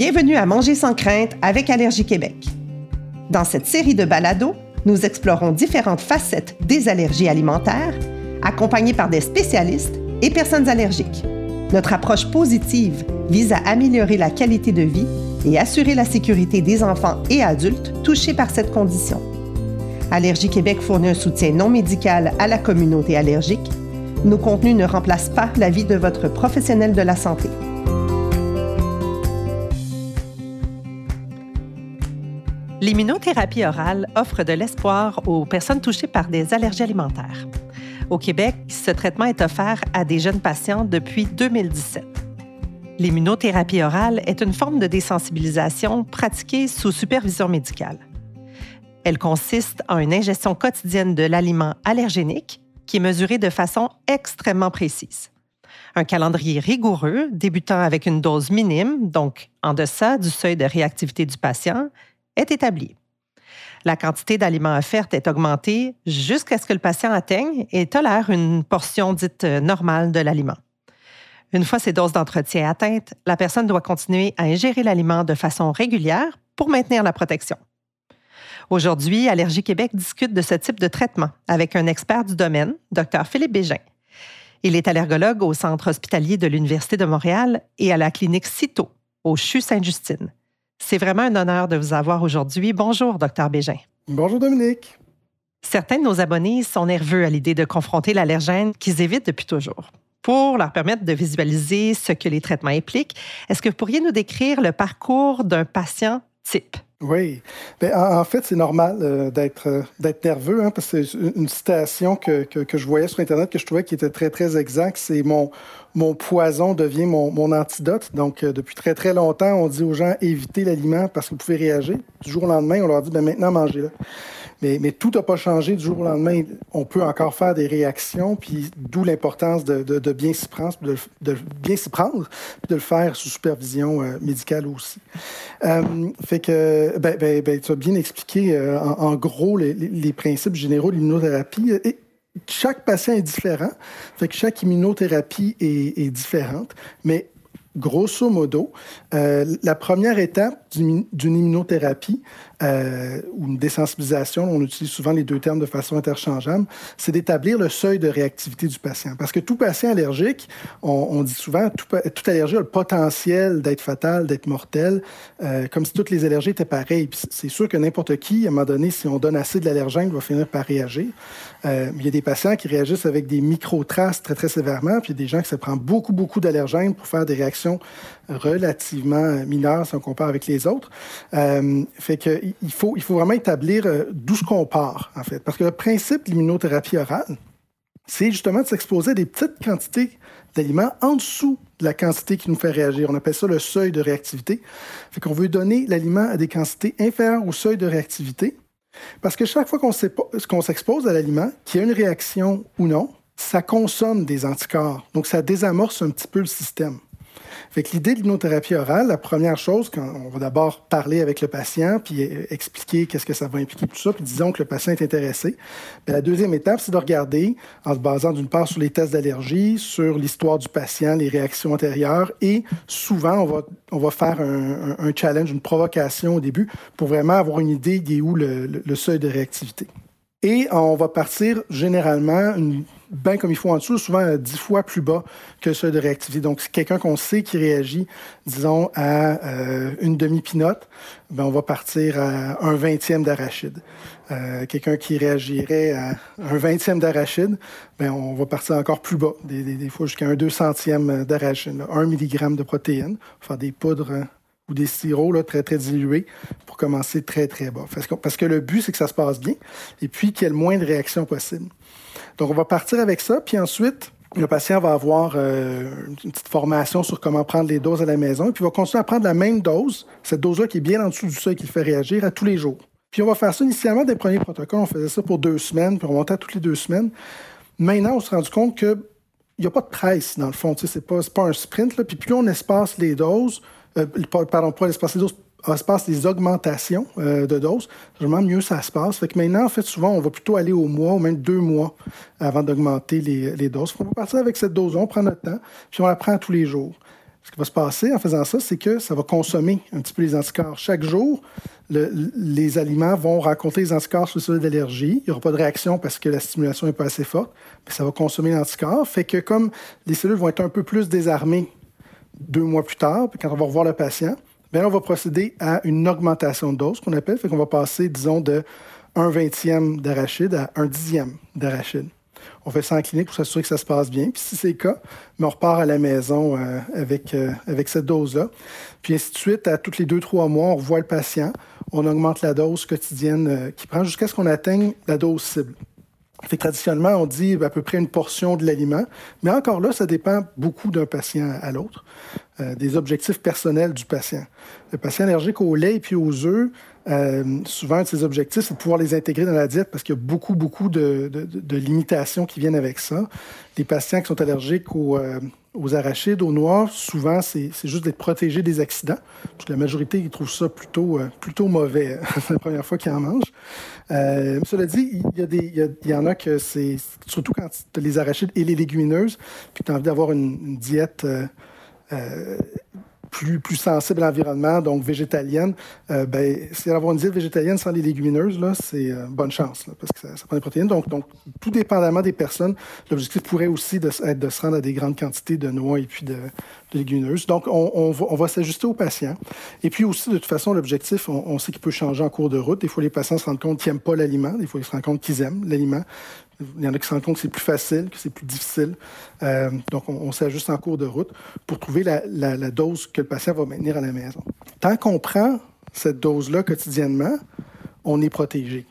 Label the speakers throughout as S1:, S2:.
S1: Bienvenue à Manger sans crainte avec Allergie Québec. Dans cette série de balados, nous explorons différentes facettes des allergies alimentaires, accompagnées par des spécialistes et personnes allergiques. Notre approche positive vise à améliorer la qualité de vie et assurer la sécurité des enfants et adultes touchés par cette condition. Allergie Québec fournit un soutien non médical à la communauté allergique. Nos contenus ne remplacent pas la vie de votre professionnel de la santé. L'immunothérapie orale offre de l'espoir aux personnes touchées par des allergies alimentaires. Au Québec, ce traitement est offert à des jeunes patients depuis 2017. L'immunothérapie orale est une forme de désensibilisation pratiquée sous supervision médicale. Elle consiste en une ingestion quotidienne de l'aliment allergénique qui est mesuré de façon extrêmement précise. Un calendrier rigoureux débutant avec une dose minime, donc en deçà du seuil de réactivité du patient, est établie. La quantité d'aliments offerts est augmentée jusqu'à ce que le patient atteigne et tolère une portion dite normale de l'aliment. Une fois ces doses d'entretien atteintes, la personne doit continuer à ingérer l'aliment de façon régulière pour maintenir la protection. Aujourd'hui, Allergie Québec discute de ce type de traitement avec un expert du domaine, Dr Philippe Bégin. Il est allergologue au Centre hospitalier de l'Université de Montréal et à la clinique CITO, au CHU Sainte-Justine. C'est vraiment un honneur de vous avoir aujourd'hui. Bonjour, docteur Bégin.
S2: Bonjour, Dominique.
S1: Certains de nos abonnés sont nerveux à l'idée de confronter l'allergène qu'ils évitent depuis toujours. Pour leur permettre de visualiser ce que les traitements impliquent, est-ce que vous pourriez nous décrire le parcours d'un patient type?
S2: Oui. Bien, en, fait, c'est normal euh, d'être euh, d'être nerveux, hein, parce que c'est une citation que, que, que, je voyais sur Internet que je trouvais qui était très, très exacte. C'est mon, mon poison devient mon, mon antidote. Donc, euh, depuis très, très longtemps, on dit aux gens évitez l'aliment parce que vous pouvez réagir. Du jour au lendemain, on leur dit ben, maintenant, mangez-le. Mais, tout n'a pas changé du jour au lendemain. On peut encore faire des réactions, puis d'où l'importance de, bien s'y prendre, de, de, bien s'y prendre, puis de le faire sous supervision euh, médicale aussi. Euh, fait que, ben, ben, ben, tu as bien expliqué euh, en, gros les, principes généraux de l'immunothérapie. Chaque patient est différent, fait que chaque immunothérapie est différente, mais grosso modo, euh, la première étape d'une immunothérapie euh, ou une désensibilisation, on utilise souvent les deux termes de façon interchangeable, c'est d'établir le seuil de réactivité du patient. Parce que tout patient allergique, on, dit souvent, tout, toute allergie a le potentiel d'être fatale, d'être mortelle, euh, comme si toutes les allergies étaient pareilles. c'est sûr que n'importe qui, à un moment donné, si on donne assez de l'allergène, va finir par réagir. Il y a des patients qui réagissent avec des micro-traces très, très sévèrement, puis il y a des gens qui se prennent beaucoup, beaucoup d'allergènes pour faire des réactions relativement mineures si on compare avec les autres. Euh, fait que il faut, il faut vraiment établir euh, d'où ce qu'on part, en fait. Parce que le principe de l'immunothérapie orale, c'est justement de s'exposer à des petites quantités d'aliments en dessous de la quantité qui nous fait réagir. On appelle ça le seuil de réactivité. Fait qu'on veut donner l'aliment à des quantités inférieures au seuil de réactivité. Parce que chaque fois qu'on s'expose à l'aliment, qu'il y a une réaction ou non, ça consomme des anticorps. Donc, ça désamorce un petit peu le système. Que l'idée de l'hypnothérapie orale, la première chose, quand on va d'abord parler avec le patient, puis expliquer qu'est-ce que ça va impliquer, tout ça, puis disons que le patient est intéressé. Bien, la deuxième étape, c'est de regarder, en se basant d'une part sur les tests d'allergie, sur l'histoire du patient, les réactions antérieures, et souvent, on va, on va faire un, challenge, une provocation au début, pour vraiment avoir une idée d'où le, le, le seuil de réactivité. Et on va partir généralement une bien comme il faut en dessous, souvent dix fois plus bas que ceux de réactivité. Donc, c'est quelqu'un qu'on sait qui réagit, disons, à euh, une demi-pinote, ben, on va partir à un vingtième d'arachide. Euh, quelqu'un qui réagirait à un vingtième d'arachide, ben, on va partir encore plus bas, des, fois jusqu'à un deux centième d'arachide, un milligramme de protéines, faire des poudres ou des sirops là, très, très dilués pour commencer très, très bas. Parce que, parce que le but, c'est que ça se passe bien et puis qu'il y ait le moins de réactions possible. Donc, on va partir avec ça, puis ensuite, le patient va avoir euh, une petite formation sur comment prendre les doses à la maison, et puis il va continuer à prendre la même dose, cette dose-là qui est bien en dessous du seuil qui le fait réagir, à tous les jours. Puis on va faire ça initialement des premiers protocoles, on faisait ça pour deux semaines, puis on montait à toutes les deux semaines. Maintenant, on s'est rendu compte que il n'y a pas de presse, dans le fond. Sais, c'est pas, pas un sprint. Là. Puis plus on espace les doses, euh, pardon, pas espacer les doses, se passe des augmentations euh, de doses, vraiment mieux ça se passe. Fait que maintenant, en fait, souvent, on va plutôt aller au mois ou même deux mois avant d'augmenter les, doses. On va partir avec cette dose on prend notre temps, puis on la prend tous les jours. ce qui va se passer en faisant ça, c'est que ça va consommer un petit peu les anticorps. Chaque jour, les aliments vont rencontrer les anticorps sur le cellules d'allergie. Il n'y aura pas de réaction parce que la stimulation n'est pas assez forte, mais ça va consommer l'anticorps. Fait que comme les cellules vont être un peu plus désarmées deux mois plus tard, puis quand on va revoir le patient, bien, on va procéder à une augmentation de dose qu'on appelle. Fait qu'on va passer, disons, de un vingtième d'arachide à un dixième d'arachide. On fait ça en clinique pour s'assurer que ça se passe bien. Puis si c'est le cas, mais on repart à la maison euh, avec, euh, avec cette dose-là. Puis ainsi de suite, à tous les deux, trois mois, on revoit le patient. On augmente la dose quotidienne euh, qu'il prend jusqu'à ce qu'on atteigne la dose cible. Fait traditionnellement, on dit à peu près une portion de l'aliment, mais encore là, ça dépend beaucoup d'un patient à l'autre, des objectifs personnels du patient. Le patient allergique au lait et puis aux œufs, euh, souvent, ses objectifs, c'est de pouvoir les intégrer dans la diète parce qu'il y a beaucoup, beaucoup de, limitations qui viennent avec ça. Les patients qui sont allergiques aux, euh, arachides, aux noix, souvent, c'est juste d'être protégés des accidents. Parce la majorité, ils trouvent ça plutôt, euh, plutôt mauvais la première fois qu'ils en mangent. cela dit, il y, y en a que c'est, surtout quand tu as les arachides et les légumineuses, puis tu as envie d'avoir une, une, diète plus, plus sensible à l'environnement, donc végétalienne, euh, ben, c'est d'avoir une diète végétalienne sans les légumineuses, là, c'est euh, bonne chance, parce que ça, prend des protéines. Donc, donc, tout dépendamment des personnes, l'objectif pourrait aussi être de se rendre à des grandes quantités de noix et puis de, légumineuses. Donc, on, va, s'ajuster aux patients. Et puis aussi, de toute façon, l'objectif, on, sait qu'il peut changer en cours de route. Des fois, les patients se rendent compte qu'ils n'aiment pas l'aliment. Des fois, ils se rendent compte qu'ils aiment l'aliment. Il y en a qui se rendent compte que c'est plus facile, que c'est plus difficile. Euh, donc, on, s'ajuste en cours de route pour trouver la, dose que le patient va maintenir à la maison. Tant qu'on prend cette dose-là quotidiennement, on est protégé.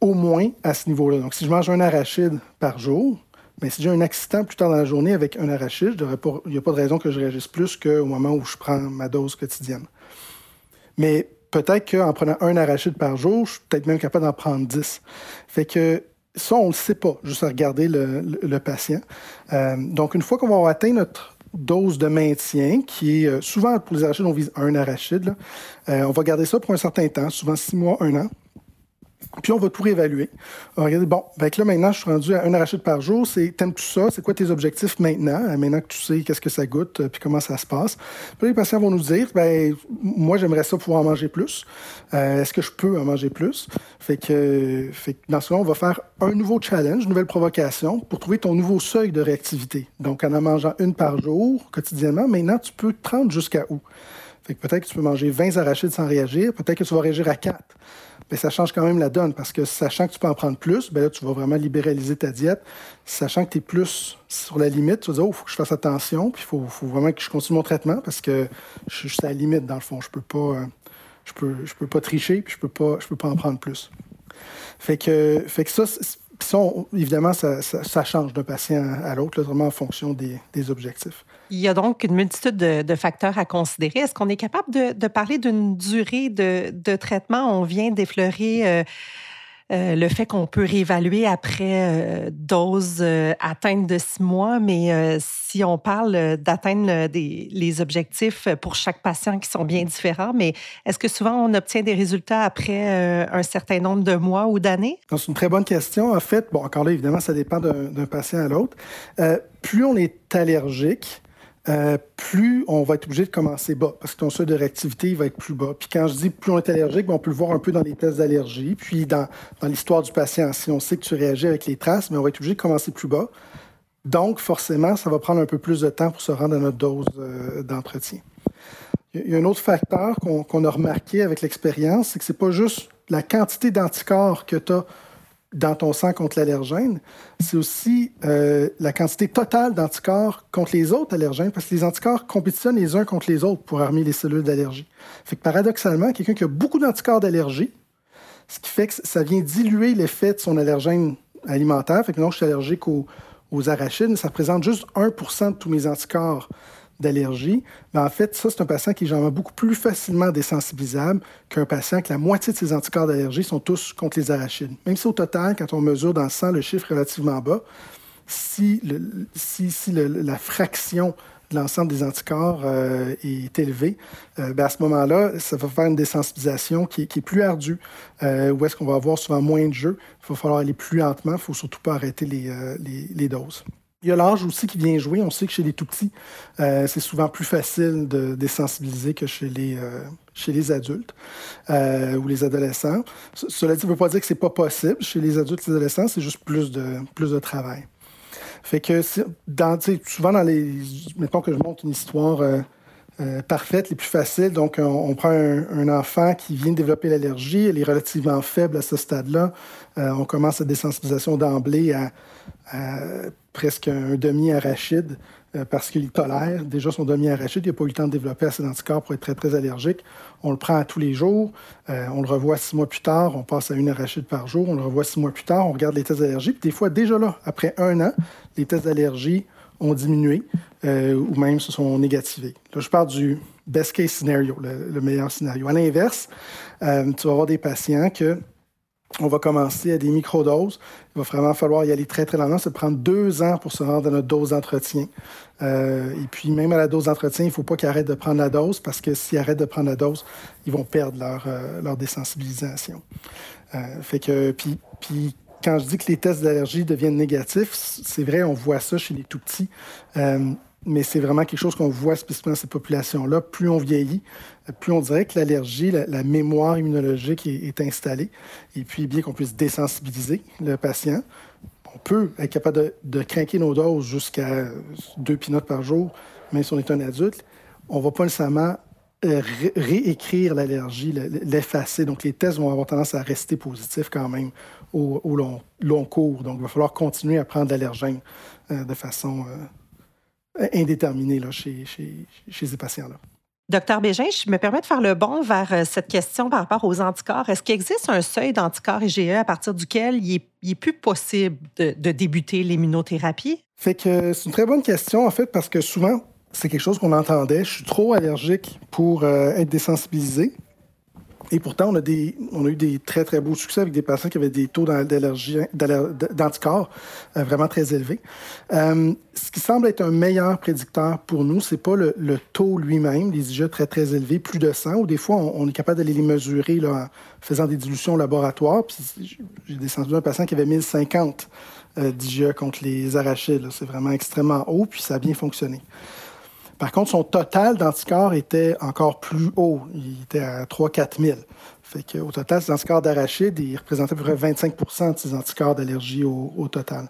S2: Au moins à ce niveau-là. Donc, si je mange un arachide par jour, mais si j'ai un accident plus tard dans la journée avec un arachide, il n'y a pas de raison que je réagisse plus qu'au moment où je prends ma dose quotidienne. Mais peut-être qu'en prenant un arachide par jour, je suis peut-être même capable d'en prendre 10. Fait que ça, on ne le sait pas, juste à regarder le, patient. Euh, donc, une fois qu'on va avoir atteint notre dose de maintien, qui est euh, souvent pour les arachides, on vise un arachide, euh, on va garder ça pour un certain temps, souvent six mois, un an. Puis on va tout réévaluer. On va regarder, bon, ben là maintenant, je suis rendu à un arachide par jour. C'est, t'aimes tout ça? C'est quoi tes objectifs maintenant? Euh, maintenant que tu sais qu'est-ce que ça goûte, euh, puis comment ça se passe? Puis les patients vont nous dire, ben moi, j'aimerais ça pouvoir en manger plus. Euh, est-ce que je peux en manger plus? Fait que, fait dans ce cas, on va faire un nouveau challenge, une nouvelle provocation pour trouver ton nouveau seuil de réactivité. Donc, en en mangeant une par jour, quotidiennement, maintenant, tu peux te prendre jusqu'à où? Fait que peut-être que tu peux manger 20 arachides sans réagir, peut-être que tu vas réagir à 4 mais ça change quand même la donne parce que sachant que tu peux en prendre plus, ben là, tu vas vraiment libéraliser ta diète. Sachant que tu es plus sur la limite, tu vas dire, oh, il faut que je fasse attention, puis il faut, vraiment que je continue mon traitement parce que je, suis à la limite, dans le fond. Je peux pas, euh, je peux, je peux pas tricher, puis je peux pas, je peux pas en prendre plus. Fait que, fait que ça, ça, évidemment, ça, change d'un patient à l'autre, vraiment en fonction des, objectifs.
S1: Il y a donc une multitude de, facteurs à considérer. Est-ce qu'on est capable de, parler d'une durée de, traitement? On vient d'effleurer euh, euh, le fait qu'on peut réévaluer après euh, dose atteinte de six mois, mais si on parle d'atteindre les objectifs pour chaque patient qui sont bien différents, mais est-ce que souvent on obtient des résultats après un certain nombre de mois ou d'années?
S2: C'est une très bonne question. En fait, bon, encore là, évidemment, ça dépend d'un patient à l'autre. plus on est allergique, euh, plus on va être obligé de commencer bas, parce que ton seuil de réactivité va être plus bas. Puis quand je dis plus on est allergique, ben, on peut le voir un peu dans les tests d'allergie, puis dans, l'histoire du patient. Si on sait que tu réagis avec les traces, mais on va être obligé de commencer plus bas. Donc, forcément, ça va prendre un peu plus de temps pour se rendre à notre dose euh, d'entretien. Il y a un autre facteur qu'on a remarqué avec l'expérience, c'est que c'est pas juste la quantité d'anticorps que tu as dans ton sang contre l'allergène, c'est aussi euh, la quantité totale d'anticorps contre les autres allergènes, parce que les anticorps compétitionnent les uns contre les autres pour armer les cellules d'allergie. Fait que paradoxalement, quelqu'un qui a beaucoup d'anticorps d'allergie, ce qui fait que ça vient diluer l'effet de son allergène alimentaire. Fait que non, je suis allergique aux, aux arachides, ça représente juste 1% de tous mes anticorps d'allergie, mais en fait, ça, c'est un patient qui est généralement beaucoup plus facilement désensibilisable qu'un patient que la moitié de ses anticorps d'allergie sont tous contre les arachides. Même si au total, quand on mesure dans le sang le chiffre relativement bas, si, si, si la fraction de l'ensemble des anticorps euh, est élevée, euh, ben, à ce moment-là, ça va faire une désensibilisation qui, est plus ardue, euh, où est-ce qu'on va avoir souvent moins de jeux. Il va falloir aller plus lentement, il ne faut surtout pas arrêter les, les, les doses. Il y a l'âge aussi qui vient jouer. On sait que chez les tout petits, euh, c'est souvent plus facile de désensibiliser que chez les, euh, chez les adultes euh, ou les adolescents. Cela dit, ne veut pas dire que c'est pas possible. Chez les adultes et les adolescents, c'est juste plus de, plus de travail. Fait que dans, souvent dans les. Mettons que je montre une histoire parfaite, les plus faciles. Donc, on, prend un, enfant qui vient de développer l'allergie, elle est relativement faible à ce stade-là. on commence la désensibilisation d'emblée à, presque un demi-arachide euh, parce qu'il tolère déjà son demi-arachide. Il n'a pas eu le temps de développer assez d'anticorps pour être très, très allergique. On le prend à tous les jours. Euh, on le revoit six mois plus tard. On passe à une arachide par jour. On le revoit six mois plus tard. On regarde les tests d'allergie. Puis des fois, déjà là, après un an, les tests d'allergie ont diminué euh, ou même se sont négativés. Là, je parle du best case scenario, le, le meilleur scénario. À l'inverse, tu vas avoir des patients que on va commencer à des microdoses. Il va vraiment falloir y aller très, très lentement. Ça prend deux ans pour se rendre à notre dose d'entretien. Euh, et puis, même à la dose d'entretien, il ne faut pas qu'ils arrêtent de prendre la dose parce que s'ils arrêtent de prendre la dose, ils vont perdre leur, euh, désensibilisation. Euh, fait que, puis, quand je dis que les tests d'allergie deviennent négatifs, c'est vrai, on voit ça chez les tout petits mais c'est vraiment quelque chose qu'on voit spécifiquement dans cette population-là. Plus on vieillit, plus on dirait que l'allergie, la, mémoire immunologique est, installée. Et puis, bien qu'on puisse désensibiliser le patient, on peut être capable de, de craquer nos doses jusqu'à deux pinottes par jour, même si on est un adulte. On ne va pas nécessairement euh, réécrire l'allergie, l'effacer. Donc, les tests vont avoir tendance à rester positifs quand même au, long, long, cours. Donc, il va falloir continuer à prendre l'allergène euh, de façon euh, indéterminé là, chez, chez, chez ces patients-là.
S1: Docteur Bégin, je me permets de faire le bond vers euh, cette question par rapport aux anticorps. Est-ce qu'il existe un seuil d'anticorps IgE à partir duquel il est, plus possible de, de débuter l'immunothérapie?
S2: Fait que c'est une très bonne question, en fait, parce que souvent, c'est quelque chose qu'on entendait. Je suis trop allergique pour euh, être désensibilisé. Et pourtant, on a, des, eu des très, très beaux succès avec des patients qui avaient des taux d'allergie, d'anticorps euh, vraiment très élevés. Euh, ce qui semble être un meilleur prédicteur pour nous, c'est pas le, taux lui-même, les IgE très, très élevés, plus de 100, ou des fois, on, est capable d'aller les mesurer en faisant des dilutions au laboratoire. J'ai descendu un patient qui avait 1050 euh, d'IgE contre les arachides. C'est vraiment extrêmement haut, puis ça a bien fonctionné. Par contre, son total d'anticorps était encore plus haut. Il était à 3-4 000. Fait qu'au total, ces anticorps d'arachide, ils représentaient à peu près 25% de ses anticorps d'allergie au, total.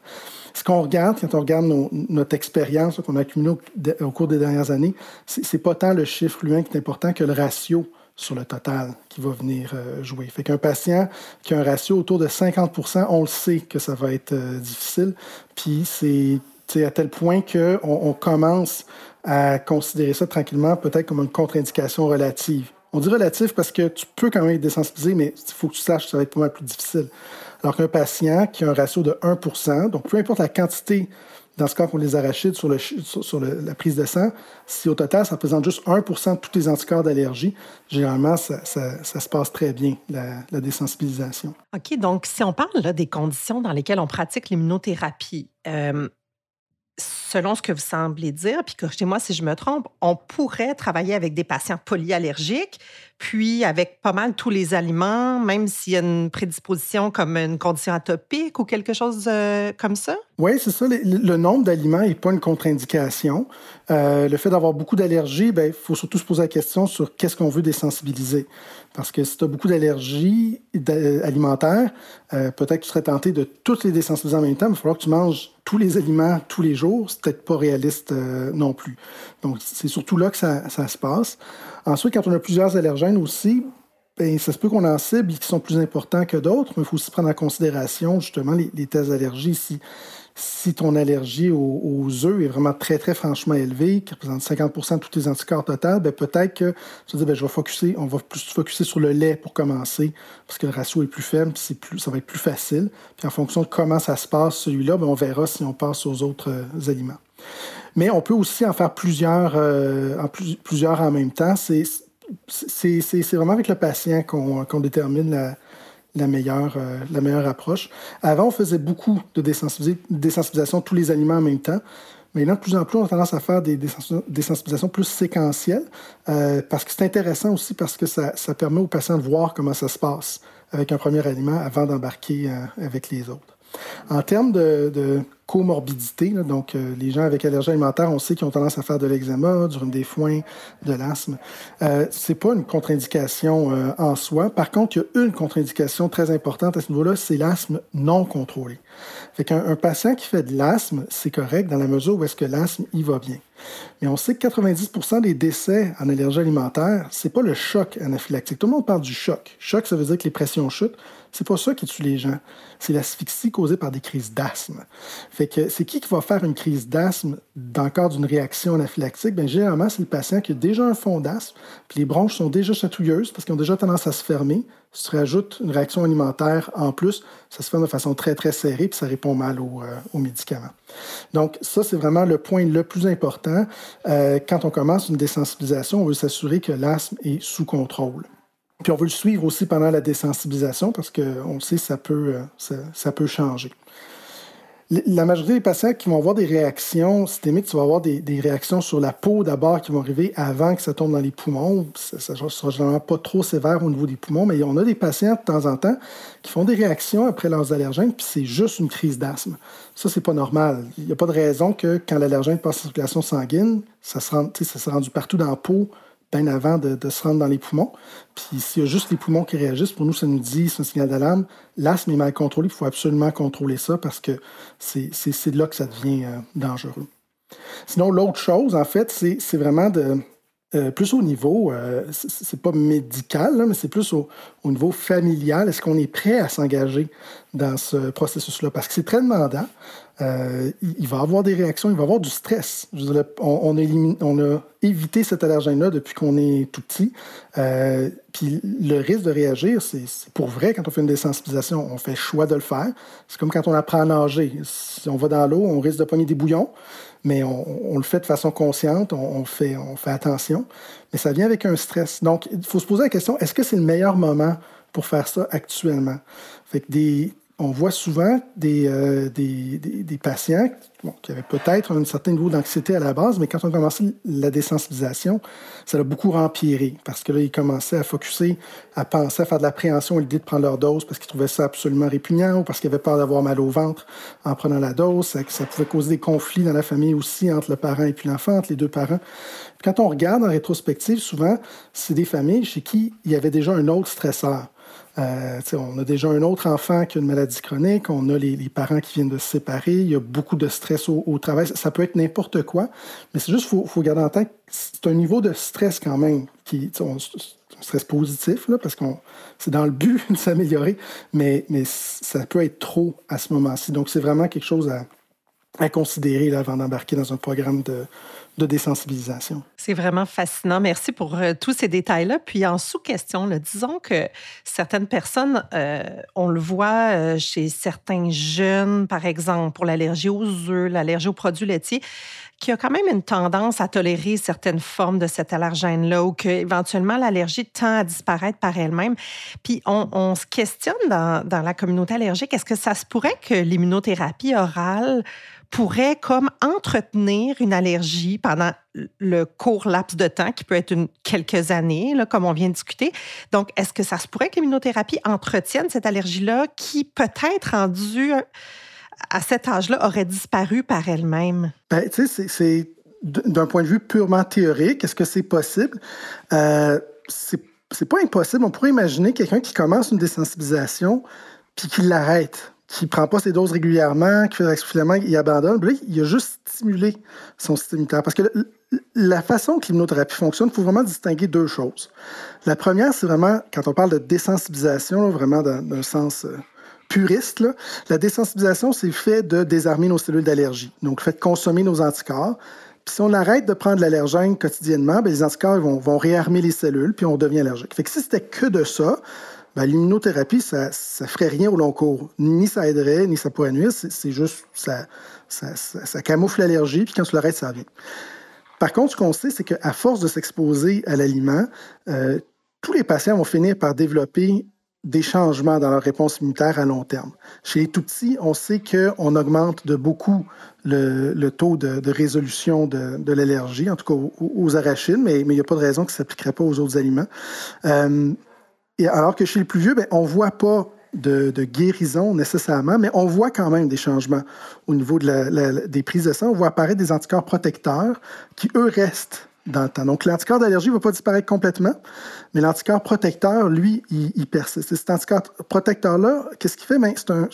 S2: Ce qu'on regarde, quand on regarde notre expérience qu'on a accumulée au, cours des dernières années, c'est pas tant le chiffre lui-même qui est important que le ratio sur le total qui va venir euh, jouer. Fait qu'un patient qui a un ratio autour de 50% on le sait que ça va être euh, difficile. Puis c'est à tel point qu'on on commence à considérer ça tranquillement, peut-être comme une contre-indication relative. On dit relative parce que tu peux quand même être désensibilisé, mais il faut que tu saches que ça va être mal plus difficile. Alors qu'un patient qui a un ratio de 1 donc peu importe la quantité dans ce cas qu'on les arachides sur, la prise de sang, si au total ça représente juste 1 de tous les anticorps d'allergie, généralement ça, se passe très bien, la, désensibilisation.
S1: OK, donc si on parle des conditions dans lesquelles on pratique l'immunothérapie, euh, selon ce que vous semblez dire, puis corrigez-moi si je me trompe, on pourrait travailler avec des patients polyallergiques, puis avec pas mal tous les aliments, même s'il y a une prédisposition comme une condition atopique ou quelque chose euh, comme ça?
S2: Oui, c'est ça. Le, nombre d'aliments n'est pas une contre-indication. Euh, le fait d'avoir beaucoup d'allergies, il ben, faut surtout se poser la question sur qu'est-ce qu'on veut désensibiliser. Parce que si tu as beaucoup d'allergies alimentaires, euh, peut-être que tu serais tenté de toutes les désensibiliser en même temps, mais il va falloir que tu manges tous les aliments tous les jours. C'est peut-être pas réaliste non plus. Donc, c'est surtout là que ça, ça se passe. Ensuite, quand on a plusieurs allergènes aussi, bien, ça se peut qu'on en cible qui sont plus importants que d'autres, mais il faut aussi prendre en considération justement les, tests d'allergie. Si, si ton allergie aux, œufs est vraiment très, très franchement élevée, qui représente 50% de tous tes anticorps total, bien, peut-être que tu vas dire, je vais focuser, on va plus focuser sur le lait pour commencer, parce que le ratio est plus faible, puis ça va être plus facile. Puis en fonction de comment ça se passe, celui-là, bien, on verra si on passe aux autres euh, aliments. Mais on peut aussi en faire plusieurs, euh, en plusieurs en même temps. C'est vraiment avec le patient qu'on détermine la, meilleure, euh, la meilleure approche. Avant, on faisait beaucoup de désensibilisation tous les aliments en même temps. Mais là, de plus en plus, on a tendance à faire des désensibilisations plus séquentielles euh, parce que c'est intéressant aussi parce que ça, permet aux patients de voir comment ça se passe avec un premier aliment avant d'embarquer avec les autres. En termes de, comorbidité, donc euh, les gens avec allergie alimentaire, on sait qu'ils ont tendance à faire de l'eczéma, du rhume des foins, de l'asthme. Euh, c'est pas une contre-indication euh, en soi. Par contre, il y a une contre-indication très importante à ce niveau-là, c'est l'asthme non contrôlé. Fait qu'un un patient qui fait de l'asthme, c'est correct dans la mesure où est-ce que l'asthme y va bien. Mais on sait que 90% des décès en allergie alimentaire, c'est pas le choc anaphylactique. Tout le monde parle du choc. Choc, ça veut dire que les pressions chutent. C'est pas ça qui tue les gens. C'est l'asphyxie causée par des crises d'asthme. Fait que c'est qui qui va faire une crise d'asthme dans le cadre d'une réaction anaphylactique? Bien, généralement, c'est le patient qui a déjà un fond d'asthme, puis les bronches sont déjà chatouilleuses parce qu'ils ont déjà tendance à se fermer. Si tu rajoutes une réaction alimentaire en plus, ça se fait de façon très, très serrée, puis ça répond mal euh, aux, médicaments. Donc, ça, c'est vraiment le point le plus important. Euh, quand on commence une désensibilisation, on veut s'assurer que l'asthme est sous contrôle. Puis on veut le suivre aussi pendant la désensibilisation parce qu'on le sait, ça peut, euh, ça, peut changer. La majorité des patients qui vont avoir des réactions systémiques, tu vas avoir des, réactions sur la peau d'abord qui vont arriver avant que ça tombe dans les poumons. Ça ne sera généralement pas trop sévère au niveau des poumons, mais on a des patients de temps en temps qui font des réactions après leurs allergènes, puis c'est juste une crise d'asthme. Ça, c'est pas normal. Il n'y a pas de raison que quand l'allergène passe en circulation sanguine, ça se, rend, ça rendu partout dans la peau, bien avant de, se rendre dans les poumons. Puis s'il y a juste les poumons qui réagissent, pour nous, ça nous dit, c'est un signal d'alarme. L'asthme est mal contrôlé, il faut absolument contrôler ça parce que c'est là que ça devient euh, dangereux. Sinon, l'autre chose, en fait, c'est vraiment de, euh, plus au niveau, euh, c'est pas médical, mais c'est plus au, niveau familial. Est-ce qu'on est prêt à s'engager dans ce processus-là? Parce que c'est très demandant. Euh, il va avoir des réactions, il va avoir du stress. on, a évité cet allergène-là depuis qu'on est tout petit. Euh, puis le risque de réagir, c'est pour vrai quand on fait une désensibilisation. On fait choix de le faire. C'est comme quand on apprend à nager. Si on va dans l'eau, on risque de pogner des bouillons, mais on, le fait de façon consciente, on, fait, on fait attention. Mais ça vient avec un stress. Donc, il faut se poser la question, est-ce que c'est le meilleur moment pour faire ça actuellement? Fait que des, on voit souvent des, euh, patients qui avaient peut-être un certain niveau d'anxiété à la base, mais quand on a commencé la désensibilisation, ça l'a beaucoup empiré parce que là, ils commençaient à focuser, à penser, à faire de l'appréhension à l'idée de prendre leur dose parce qu'ils trouvaient ça absolument répugnant ou parce qu'ils avaient peur d'avoir mal au ventre en prenant la dose. Ça, ça, pouvait causer des conflits dans la famille aussi entre le parent et puis l'enfant, entre les deux parents. Quand on regarde en rétrospective, souvent, c'est des familles chez qui il y avait déjà un autre stresseur. Euh, on a déjà un autre enfant qui a une maladie chronique, on a les, parents qui viennent de se séparer, il y a beaucoup de stress au, travail. Ça, peut être n'importe quoi, mais c'est juste qu'il faut, garder en tête que c'est un niveau de stress quand même, qui un stress positif, là, parce que c'est dans le but de s'améliorer, mais, mais ça peut être trop à ce moment-ci. Donc, c'est vraiment quelque chose à, à considérer là, avant d'embarquer dans un programme de, de désensibilisation.
S1: C'est vraiment fascinant. Merci pour euh, tous ces détails-là. Puis en sous-question, disons que certaines personnes, euh, on le voit euh, chez certains jeunes, par exemple, pour l'allergie aux œufs, l'allergie aux produits laitiers, qui a quand même une tendance à tolérer certaines formes de cet allergène-là ou qu'éventuellement l'allergie tend à disparaître par elle-même. Puis on, se questionne dans la communauté allergique, est-ce que ça se pourrait que l'immunothérapie orale pourrait comme entretenir une allergie pendant le court laps de temps, qui peut être quelques années, comme on vient de discuter. Donc, est-ce que ça se pourrait que l'immunothérapie entretienne cette allergie-là qui peut-être rendue à cet âge-là aurait disparu par elle-même?
S2: Ben, tu sais, c'est d'un point de vue purement théorique, est-ce que c'est possible? Euh, c'est pas impossible. On pourrait imaginer quelqu'un qui commence une désensibilisation puis qui l'arrête qui prend pas ses doses régulièrement, qui fait l'exfilament, il abandonne. il a juste stimulé son système immunitaire. Parce que la façon que l'immunothérapie fonctionne, il faut vraiment distinguer deux choses. La première, c'est vraiment, quand on parle de désensibilisation, vraiment d'un sens euh, puriste, la désensibilisation, c'est le fait de désarmer nos cellules d'allergie. Donc, le fait de consommer nos anticorps. Puis si on arrête de prendre l'allergène quotidiennement, bien, les anticorps vont, vont, réarmer les cellules, puis on devient allergique. Fait que si c'était que de ça, ben, l'immunothérapie, ça ne ferait rien au long cours. Ni ça aiderait, ni ça pourrait nuire. C'est juste, ça, ça, camoufle l'allergie, puis quand tu l'arrêtes, ça vient. Par contre, ce qu'on sait, c'est qu'à force de s'exposer à l'aliment, euh, tous les patients vont finir par développer des changements dans leur réponse immunitaire à long terme. Chez les tout petits, on sait qu'on augmente de beaucoup le, taux de, résolution de, l'allergie, en tout cas aux, arachides, mais il n'y a pas de raison que ça ne s'appliquerait pas aux autres aliments. Euh, alors que chez les plus vieux, ben, on ne voit pas de, guérison nécessairement, mais on voit quand même des changements au niveau de des prises de sang. On voit apparaître des anticorps protecteurs qui, eux, restent dans le temps. Donc, l'anticorps d'allergie ne va pas disparaître complètement, mais l'anticorps protecteur, lui, il, persiste. Et cet anticorps protecteur-là, qu'est-ce qu'il fait? Ben, c'est un,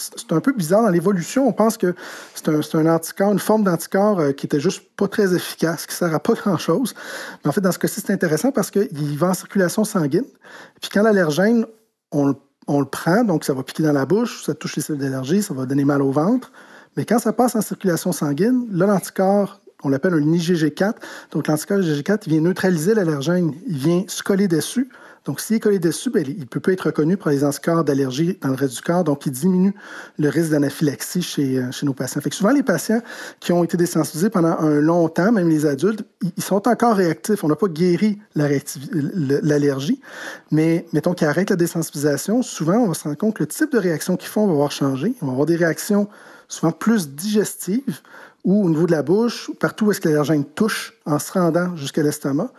S2: c'est un peu bizarre dans l'évolution. On pense que c'est un, anticorps, une forme d'anticorps euh, qui était juste pas très efficace, qui sert à pas grand-chose. Mais en fait, dans ce cas-ci, c'est intéressant parce qu'il va en circulation sanguine. Puis quand l'allergène, on, on, le prend, donc ça va piquer dans la bouche, ça touche les cellules d'allergie, ça va donner mal au ventre. Mais quand ça passe en circulation sanguine, là, l'anticorps, on l'appelle un IgG4. Donc l'anticorps IgG4, il vient neutraliser l'allergène, il vient se coller dessus. Donc, s'il est collé dessus, ben, il peut, être reconnu pour les anticorps d'allergie dans le reste du corps, donc il diminue le risque d'anaphylaxie chez, euh, chez nos patients. Fait que souvent, les patients qui ont été désensibilisés pendant un long temps, même les adultes, ils sont encore réactifs. On n'a pas guéri l'allergie, mais mettons qu'ils arrêtent la désensibilisation, souvent, on va se rendre compte que le type de réaction qu'ils font va avoir changé. Ils vont avoir des réactions souvent plus digestives ou au niveau de la bouche, partout où est-ce que l'allergène touche en se rendant jusqu'à l'estomac.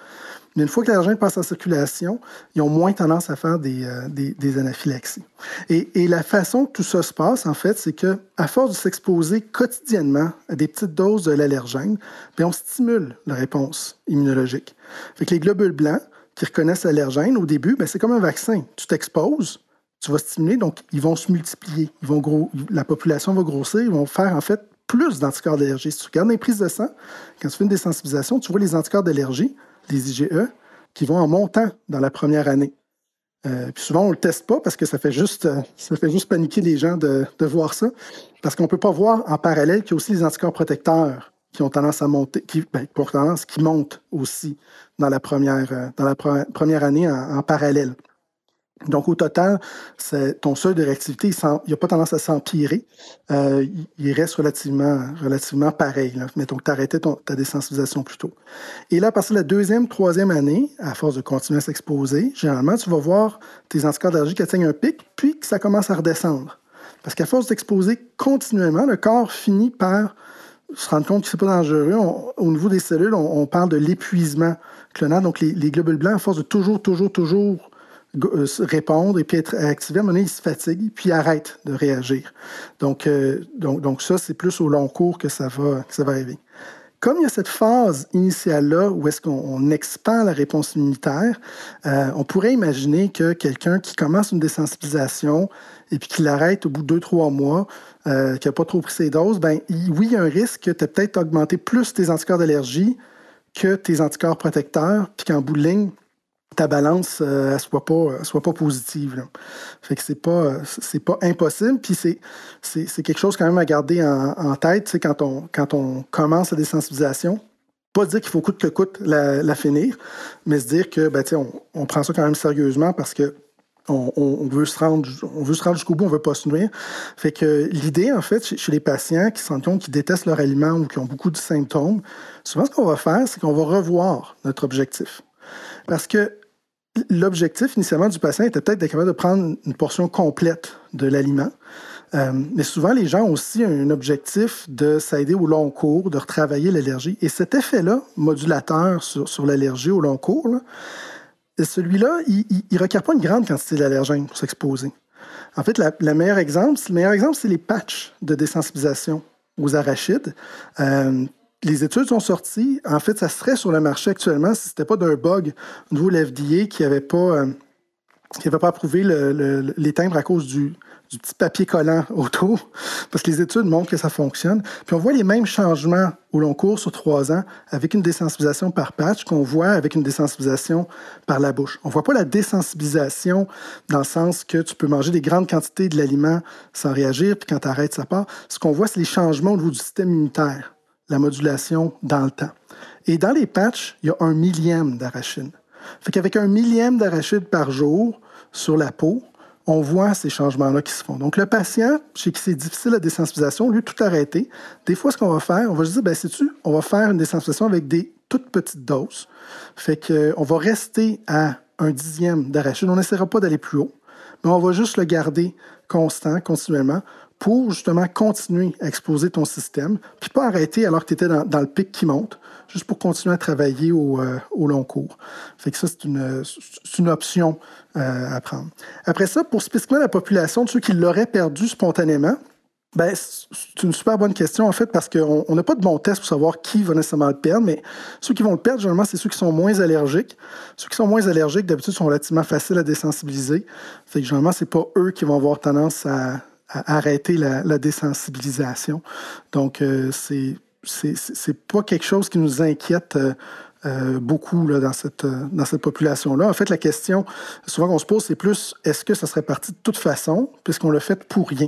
S2: Mais une fois que l'argent passe en circulation, ils ont moins tendance à faire des, euh, anaphylaxies. Et, la façon que tout ça se passe, en fait, c'est que à force de s'exposer quotidiennement à des petites doses de l'allergène, ben, on stimule la réponse immunologique. Fait les globules blancs qui reconnaissent l'allergène, au début, ben, c'est comme un vaccin. Tu t'exposes, tu vas stimuler, donc ils vont se multiplier. Ils vont gros, la population va grossir, ils vont faire en fait plus d'anticorps d'allergie. Si tu regardes les prises de sang, quand tu fais une désensibilisation, tu vois les anticorps d'allergie des IgE qui vont en montant dans la première année. Euh, puis souvent, on ne le teste pas parce que ça fait juste, euh, ça fait juste paniquer les gens de, voir ça. Parce qu'on ne peut pas voir en parallèle qu'il y a aussi des anticorps protecteurs qui ont tendance à monter, qui, ben, pour tendance, qui montent aussi dans la première, euh, dans la première année en parallèle. Donc, au total, ton seuil de réactivité, il n'a pas tendance à s'empirer. Euh, il reste relativement, relativement pareil. Là. Mettons que tu arrêtais ta désensibilisation plus tôt. Et là, à partir de la deuxième, troisième année, à force de continuer à s'exposer, généralement, tu vas voir tes anticorps d'allergie qui atteignent un pic, puis que ça commence à redescendre. Parce qu'à force d'exposer continuellement, le corps finit par se rendre compte que ce n'est pas dangereux. au niveau des cellules, on, parle de l'épuisement clonal. Donc, les, les globules blancs, à force de toujours, toujours, toujours répondre et puis être activé, à un moment donné, il se fatigue, puis arrête de réagir. Donc, euh, donc, ça, c'est plus au long cours que ça va, arriver. Comme il y a cette phase initiale-là où est-ce qu'on expand la réponse immunitaire, euh, on pourrait imaginer que quelqu'un qui commence une désensibilisation et puis qui l'arrête au bout de deux, trois mois, euh, qui n'a pas trop pris ses doses, ben oui, il y a un risque que tu aies peut-être augmenté plus tes anticorps d'allergie que tes anticorps protecteurs, puis qu'en bout de ligne, ta balance euh, soit pas soit pas positive. Fait que c'est pas c'est pas impossible puis c'est, c'est, quelque chose quand même à garder en, tête, quand on quand on commence la désensibilisation. Pas dire qu'il faut coûte que coûte la, finir, mais se dire que ben, on, on prend ça quand même sérieusement parce que on, veut se rendre, on veut se rendre jusqu'au bout, on veut pas se nuire. Fait que l'idée, en fait, chez, les patients qui sentent qui détestent leur aliment ou qui ont beaucoup de symptômes, souvent ce qu'on va faire, c'est qu'on va revoir notre objectif. Parce que L'objectif initialement du patient était peut-être d'être capable de prendre une portion complète de l'aliment. Euh, mais souvent, les gens ont aussi un objectif de s'aider au long cours, de retravailler l'allergie. Et cet effet-là, modulateur sur, l'allergie au long cours, celui-là, il ne requiert pas une grande quantité d'allergènes pour s'exposer. En fait, le meilleur exemple, le meilleur exemple, c'est les patchs de désensibilisation aux arachides. Euh, les études sont sorties. En fait, ça serait sur le marché actuellement si ce n'était pas d'un bug au niveau de l'FDA qui n'avait pas, euh, pas approuvé les timbres à cause du, petit papier collant autour, parce que les études montrent que ça fonctionne. Puis on voit les mêmes changements au long cours sur trois ans avec une désensibilisation par patch qu'on voit avec une désensibilisation par la bouche. On ne voit pas la désensibilisation dans le sens que tu peux manger des grandes quantités de l'aliment sans réagir, puis quand tu arrêtes, ça part. Ce qu'on voit, c'est les changements au niveau du système immunitaire la modulation dans le temps. Et dans les patchs, il y a un millième d'arachide. Fait qu'avec un millième d'arachide par jour sur la peau, on voit ces changements-là qui se font. Donc, le patient, chez qui c'est difficile la désensibilisation, lui, tout arrêter. Des fois, ce qu'on va faire, on va se dire, ben, sais-tu, on va faire une désensibilisation avec des toutes petites doses. Fait qu'on va rester à un dixième d'arachide. On n'essaiera pas d'aller plus haut, mais on va juste le garder constant, continuellement, pour justement continuer à exposer ton système, puis pas arrêter alors que tu étais dans, le pic qui monte, juste pour continuer à travailler au, euh, long cours. Fait que ça, c'est une, option euh, à prendre. Après ça, pour spécifiquement la population de ceux qui l'auraient perdu spontanément, ben, c'est une super bonne question, en fait, parce qu'on n'a pas de bon test pour savoir qui va nécessairement le perdre, mais ceux qui vont le perdre, généralement, c'est ceux qui sont moins allergiques. Ceux qui sont moins allergiques, d'habitude, sont relativement faciles à désensibiliser. Fait que généralement, c'est pas eux qui vont avoir tendance à, arrêter la, désensibilisation. Donc, euh, c'est pas quelque chose qui nous inquiète euh, euh, beaucoup là, dans cette, euh, cette population-là. En fait, la question souvent qu'on se pose, c'est plus est-ce que ça serait parti de toute façon, puisqu'on l'a fait pour rien?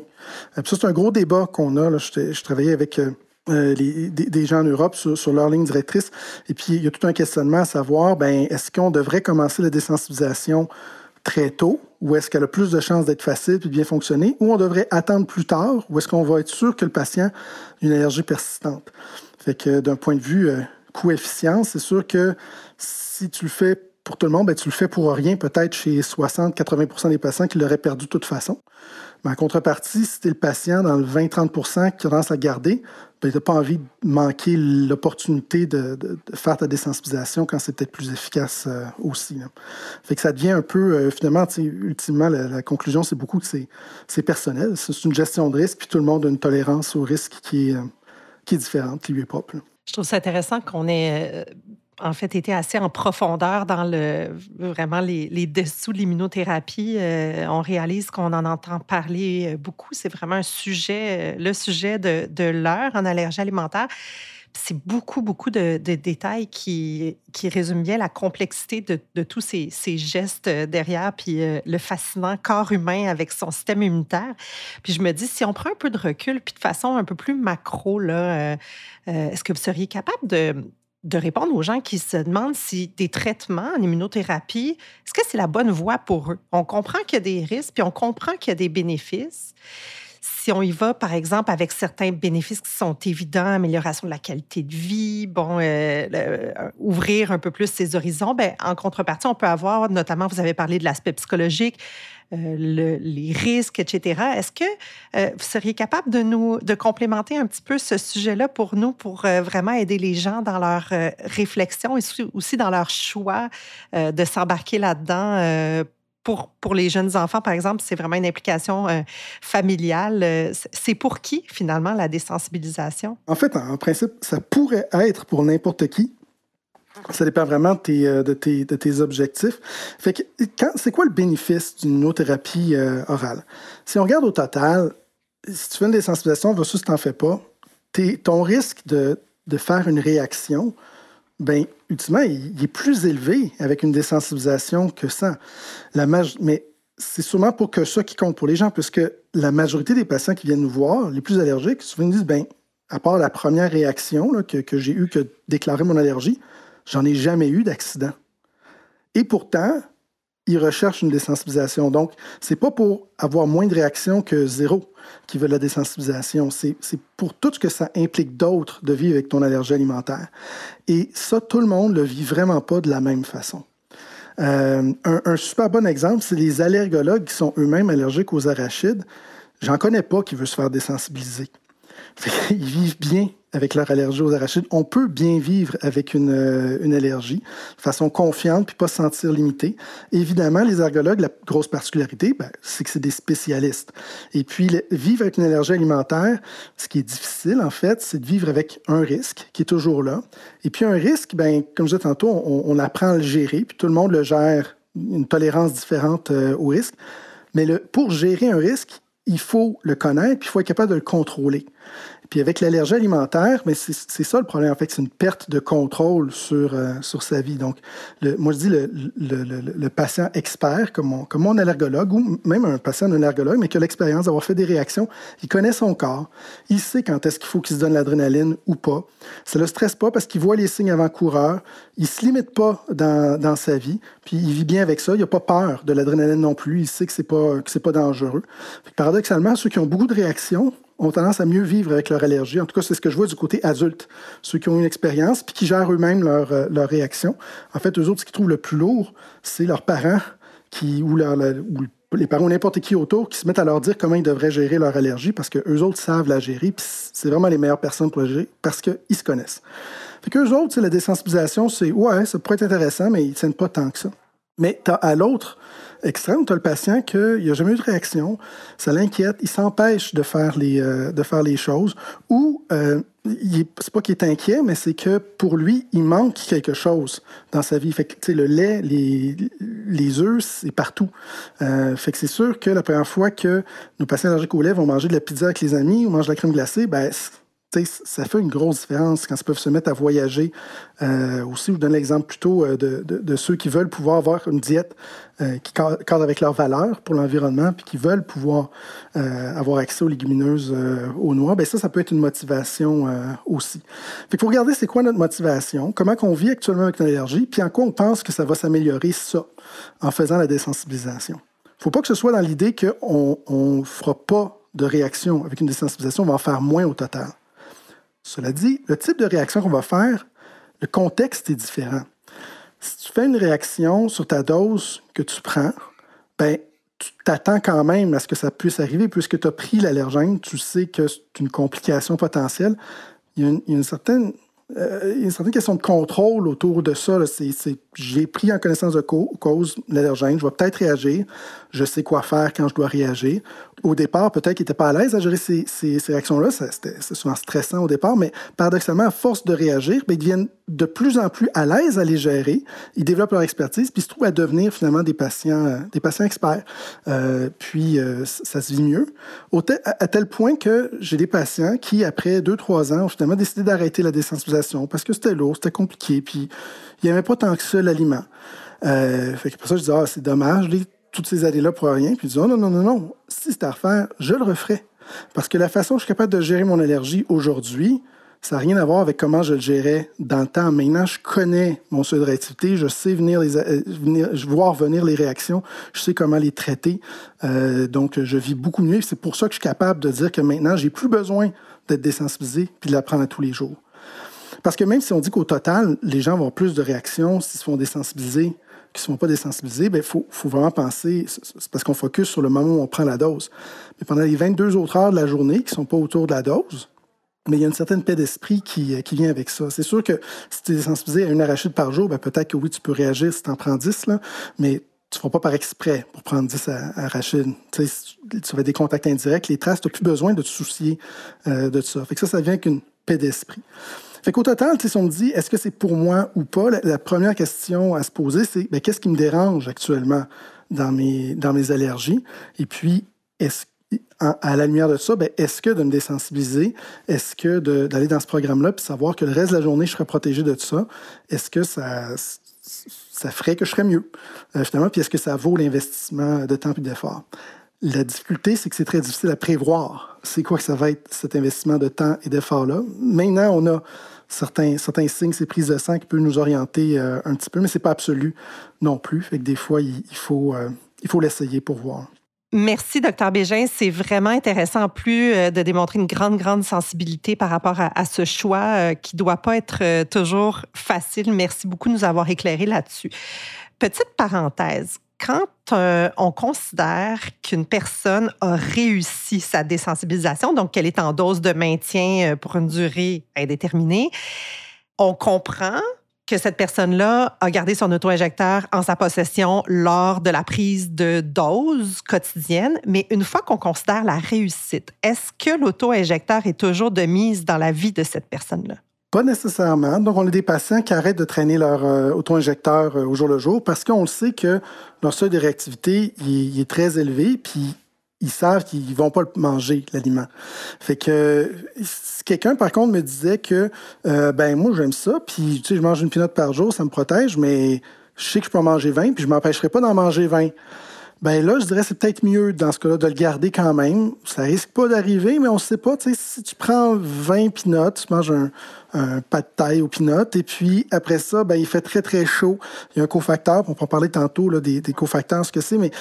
S2: Ça, c'est un gros débat qu'on a. Je, travaillais avec les, des, gens en Europe sur, sur, leur ligne directrice, et puis il y a tout un questionnement à savoir ben, est-ce qu'on devrait commencer la désensibilisation très tôt, ou est-ce qu'elle a plus de chances d'être facile et bien fonctionner, ou on devrait attendre plus tard, ou est-ce qu'on va être sûr que le patient a une allergie persistante? Fait que d'un point de vue coût-efficience, c'est sûr que si tu le fais pour tout le monde, ben, tu le fais pour rien, peut-être chez 60-80% des patients qui l'auraient perdu de toute façon. Mais en contrepartie, si tu es le patient dans le 20-30% qui tendance à garder, ben, tu n'as pas envie de manquer l'opportunité de, faire ta désensibilisation quand c'est peut-être plus efficace euh, aussi. Que ça devient un peu, euh, finalement, ultimement, la, conclusion, c'est beaucoup que c'est personnel. C'est une gestion de risque, puis tout le monde a une tolérance au risque qui est, euh, différente, qui lui est propre.
S1: Je trouve ça intéressant qu'on ait en fait été assez en profondeur dans le vraiment les, les dessous de l'immunothérapie. Euh, on réalise qu'on en entend parler euh, beaucoup. C'est vraiment un sujet, le sujet de, de l'heure en allergie alimentaire c'est beaucoup, beaucoup de, détails qui, qui résument bien la complexité de, tous ces, gestes euh, derrière, puis euh, le fascinant corps humain avec son système immunitaire. Puis je me dis, si on prend un peu de recul, puis de façon un peu plus macro, là, euh, est-ce que vous seriez capable de, de répondre aux gens qui se demandent si des traitements en immunothérapie, est-ce que c'est la bonne voie pour eux? On comprend qu'il y a des risques, puis on comprend qu'il y a des bénéfices si on y va, par exemple, avec certains bénéfices qui sont évidents, amélioration de la qualité de vie, bon, euh, euh, ouvrir un peu plus ses horizons, ben, en contrepartie, on peut avoir, notamment, vous avez parlé de l'aspect psychologique, euh, les risques, etc. Est-ce que vous seriez capable de nous de complémenter un petit peu ce sujet-là pour nous, pour vraiment aider les gens dans leur réflexion et aussi dans leur choix de s'embarquer là-dedans pour, pour les jeunes enfants, par exemple, c'est vraiment une implication euh, familiale. Euh, c'est pour qui, finalement, la désensibilisation?
S2: En fait, en principe, ça pourrait être pour n'importe qui. Ça dépend vraiment de tes, euh, de tes, de tes objectifs. Fait que, c'est quoi le bénéfice d'une immunothérapie orale? Si on regarde au total, si tu fais une désensibilisation versus si tu n'en fais pas, ton risque de, de faire une réaction ben, ultimement, il, est plus élevé avec une désensibilisation que ça. La mais c'est sûrement pour que ça qui compte pour les gens, puisque la majorité des patients qui viennent nous voir, les plus allergiques, souvent ils disent, ben, à part la première réaction que, que j'ai eue que déclarer mon allergie, j'en ai jamais eu d'accident. Et pourtant, ils recherchent une désensibilisation. Donc, c'est pas pour avoir moins de réactions que zéro qui veulent la désensibilisation. C'est pour tout ce que ça implique d'autre de vivre avec ton allergie alimentaire. Et ça, tout le monde le vit vraiment pas de la même façon. Euh, un, super bon exemple, c'est les allergologues qui sont eux-mêmes allergiques aux arachides. J'en connais pas qui veulent se faire désensibiliser. Ils vivent bien avec leur allergie aux arachides. On peut bien vivre avec une, euh, une allergie de façon confiante puis pas se sentir limité. évidemment, les ergologues, la grosse particularité, ben, c'est que c'est des spécialistes. Et puis, vivre avec une allergie alimentaire, ce qui est difficile, en fait, c'est de vivre avec un risque qui est toujours là. Et puis, un risque, ben, comme je disais tantôt, on, apprend à le gérer, puis tout le monde le gère, une tolérance différente euh, au risque. Mais pour gérer un risque, il faut le connaître, puis il faut être capable de le contrôler. Puis avec l'allergie alimentaire, mais c'est ça le problème, en fait, c'est une perte de contrôle sur, euh, sur sa vie. Donc, moi, je dis le, le, patient expert, comme mon, comme mon allergologue, ou même un patient d'un allergologue, mais qui a l'expérience d'avoir fait des réactions, il connaît son corps, il sait quand est-ce qu'il faut qu'il se donne l'adrénaline ou pas. Ça ne le stresse pas parce qu'il voit les signes avant-coureurs, il ne se limite pas dans, dans, sa vie, puis il vit bien avec ça, il n'a pas peur de l'adrénaline non plus, il sait que ce n'est pas, pas dangereux. paradoxalement, ceux qui ont beaucoup de réactions, ont tendance à mieux vivre avec leur allergie. En tout cas, c'est ce que je vois du côté adulte. Ceux qui ont une expérience puis qui gèrent eux-mêmes leur, euh, réaction. En fait, eux autres, ce qu'ils trouvent le plus lourd, c'est leurs parents qui, ou, leur, parents ou n'importe qui autour qui se mettent à leur dire comment ils devraient gérer leur allergie parce qu'eux autres savent la gérer, puis c'est vraiment les meilleures personnes pour la gérer parce qu'ils se connaissent. Fait qu'eux autres, la désensibilisation, c'est ouais, ça pourrait être intéressant, mais ils ne tiennent pas tant que ça. Mais à l'autre extrême, tu as le patient qu'il n'a jamais eu de réaction, ça l'inquiète, il s'empêche de, faire les, euh, de faire les choses, ou euh, c'est pas qu'il est inquiet, mais c'est que pour lui, il manque quelque chose dans sa vie. Fait que, le lait, les, les œufs, c'est partout. Euh, fait que c'est sûr que la première fois que nos patients allergiques au lait vont manger de la pizza avec les amis ou mangent de la crème glacée, ben, ça fait une grosse différence quand ils peuvent se mettre à voyager. Euh, aussi, je vous donne l'exemple plutôt euh, de, ceux qui veulent pouvoir avoir une diète euh, qui cadre avec leurs valeurs pour l'environnement, puis qui veulent pouvoir avoir accès aux légumineuses, aux noix. Bien, ça, ça peut être une motivation aussi. Fait faut regarder c'est quoi notre motivation, comment on vit actuellement avec l'allergie, puis en quoi on pense que ça va s'améliorer ça en faisant la désensibilisation. Il ne faut pas que ce soit dans l'idée qu'on ne fera pas de réaction avec une désensibilisation, on va en faire moins au total. Cela dit, le type de réaction qu'on va faire, le contexte est différent. Si tu fais une réaction sur ta dose que tu prends, ben, tu t'attends quand même à ce que ça puisse arriver puisque tu as pris l'allergène, tu sais que c'est une complication potentielle. Il y a une, il y a une certaine euh, il a une certaine question de contrôle autour de ça. J'ai pris en connaissance de cause l'allergène, je vais peut-être réagir, je sais quoi faire quand je dois réagir. Au départ, peut-être qu'il n'était pas à l'aise à gérer ces, réactions-là, c'est souvent stressant au départ, mais paradoxalement, à force de réagir, ben, ils deviennent de plus en plus à l'aise à les gérer, ils développent leur expertise, puis ils se trouvent à devenir finalement des patients, euh, des patients experts. Euh, puis ça se vit mieux, à, tel point que j'ai des patients qui, après deux, trois ans, ont finalement décidé d'arrêter la désensibilisation parce que c'était lourd, c'était compliqué, puis il n'y avait pas tant que ça l'aliment. Euh, fait que pour ça, je disais, ah, c'est dommage, toutes ces années-là pour rien. Puis je disais, oh, non, non, non, non, si c'était à refaire, je le referais. Parce que la façon dont je suis capable de gérer mon allergie aujourd'hui, ça n'a rien à voir avec comment je le gérais dans le temps. Maintenant, je connais mon seuil de réactivité, je sais venir, les, euh, venir voir venir les réactions, je sais comment les traiter. Euh, donc, je vis beaucoup mieux. C'est pour ça que je suis capable de dire que maintenant, j'ai plus besoin d'être désensibilisé puis de l'apprendre à tous les jours. Parce que même si on dit qu'au total, les gens vont avoir plus de réactions s'ils se font désensibiliser qu'ils ne se font pas désensibiliser, il ben, faut, vraiment penser, c'est parce qu'on focus sur le moment où on prend la dose. Mais pendant les 22 autres heures de la journée qui ne sont pas autour de la dose, mais il y a une certaine paix d'esprit qui, euh, qui, vient avec ça. C'est sûr que si tu es désensibilisé à une arachide par jour, ben, peut-être que oui, tu peux réagir si tu en prends 10, là, mais tu ne feras pas par exprès pour prendre 10 arachides. Tu, fais des contacts indirects, les traces, tu n'as plus besoin de te soucier euh, de ça. Fait ça, ça vient avec une paix d'esprit. Fait qu'au total, si on me dit est-ce que c'est pour moi ou pas, la, première question à se poser, c'est ben, qu'est-ce qui me dérange actuellement dans mes, dans mes allergies? Et puis, est-ce à la lumière de ça, ben, est-ce que de me désensibiliser, est-ce que d'aller dans ce programme-là puis savoir que le reste de la journée, je serai protégé de ça, est-ce que ça, ferait que je serais mieux, euh, finalement, puis est-ce que ça vaut l'investissement de temps et d'effort? La difficulté, c'est que c'est très difficile à prévoir. C'est quoi que ça va être cet investissement de temps et d'effort-là? Maintenant, on a certains, signes, ces prises de sang qui peuvent nous orienter euh, un petit peu, mais ce n'est pas absolu non plus. Fait des fois, euh, il faut l'essayer pour voir.
S1: Merci, docteur Bégin. C'est vraiment intéressant, plus euh, de démontrer une grande, grande sensibilité par rapport à, ce choix qui ne doit pas être toujours facile. Merci beaucoup de nous avoir éclairé là-dessus. Petite parenthèse, quand euh, on considère qu'une personne a réussi sa désensibilisation, donc qu'elle est en dose de maintien euh, pour une durée indéterminée, on comprend que cette personne-là a gardé son auto-injecteur en sa possession lors de la prise de dose quotidienne. Mais une fois qu'on considère la réussite, est-ce que l'auto-injecteur est toujours de mise dans la vie de cette personne-là?
S2: Pas nécessairement. Donc, on a des patients qui arrêtent de traîner leur euh, auto-injecteur euh, au jour le jour parce qu'on le sait que leur seuil de réactivité il, est très élevé, puis ils savent qu'ils vont pas manger, l'aliment. Fait que quelqu'un, par contre, me disait que, euh, ben moi, j'aime ça, puis tu sais, je mange une pinotte par jour, ça me protège, mais je sais que je peux en manger 20, puis je m'empêcherai pas d'en manger 20. Ben là, je dirais c'est peut-être mieux dans ce cas-là de le garder quand même. Ça risque pas d'arriver, mais on ne sait pas. Si tu prends 20 pinottes, tu manges un, un pas de taille au pinot. Et puis, après ça, ben, il fait très, très chaud. Il y a un cofacteur. On peut en parler tantôt là, des, cofacteurs, ce que c'est. Mais,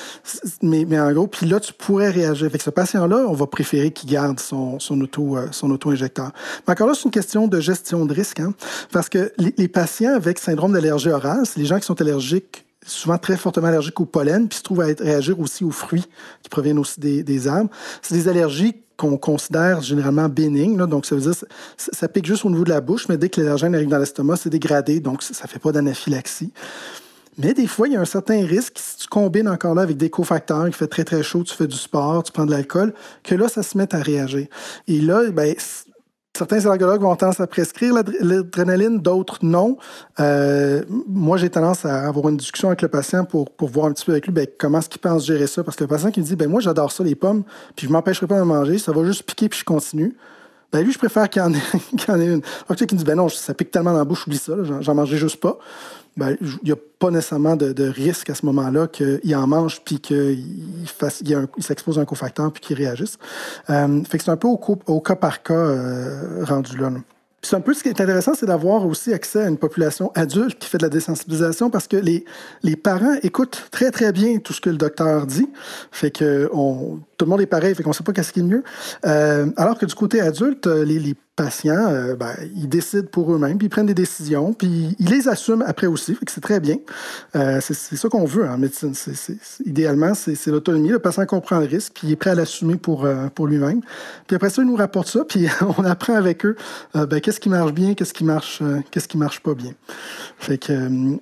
S2: mais, mais, en gros, puis là, tu pourrais réagir. Avec ce patient-là, on va préférer qu'il garde son, euh, son auto-injecteur. Mais encore là, c'est une question de gestion de risque. Hein, parce que les, les patients avec syndrome d'allergie orale, c'est les gens qui sont allergiques souvent très fortement allergiques au pollen, puis se trouvent à être, réagir aussi aux fruits qui proviennent aussi des, des arbres. C'est des allergies qu'on considère généralement bénignes. donc, ça veut dire ça, ça pique juste au niveau de la bouche, mais dès que l'allergène arrive dans l'estomac, c'est dégradé, donc ça ne fait pas d'anaphylaxie. Mais des fois, il y a un certain risque, si tu combines encore là avec des cofacteurs, il fait très très chaud, tu fais du sport, tu prends de l'alcool, que là, ça se met à réagir. Et là, ben, certains allergologues vont tendance à prescrire l'adrénaline, d'autres non. Euh, moi, j'ai tendance à avoir une discussion avec le patient pour, voir un petit peu avec lui ben, comment est-ce qu'il pense gérer ça? Parce que le patient qui me dit, ben moi, j'adore ça, les pommes, puis je m'empêcherai pas de manger, ça va juste piquer, puis je continue. Ben lui, je préfère qu'il y en ait, en ait une. Alors, tu sais, qui dit, ben non, ça pique tellement dans la bouche, oublie ça, j'en mangerai juste pas ben, il n'y a pas nécessairement de, risque à ce moment-là qu'il en mange puis qu'il s'expose à un cofacteur puis qu'il réagisse. Euh, fait que c'est un peu au, cas par cas euh, rendu là. C'est un peu ce qui est intéressant, c'est d'avoir aussi accès à une population adulte qui fait de la désensibilisation parce que les, parents écoutent très, très bien tout ce que le docteur dit. Fait que on, tout le monde est pareil, fait qu'on ne sait pas qu'est-ce qui est mieux. Euh, alors que du côté adulte, les, les patients, euh, ben, ils décident pour eux-mêmes, puis ils prennent des décisions, puis ils les assument après aussi, fait que c'est très bien. Euh, c'est ça qu'on veut en médecine. idéalement, c'est l'autonomie. Le patient comprend le risque, puis il est prêt à l'assumer pour, euh, pour lui-même. Puis après ça, ils nous rapportent ça, puis on apprend avec eux ben, qu'est-ce qui marche bien, qu'est-ce qui marche, qu'est-ce qui marche pas bien. Fait que,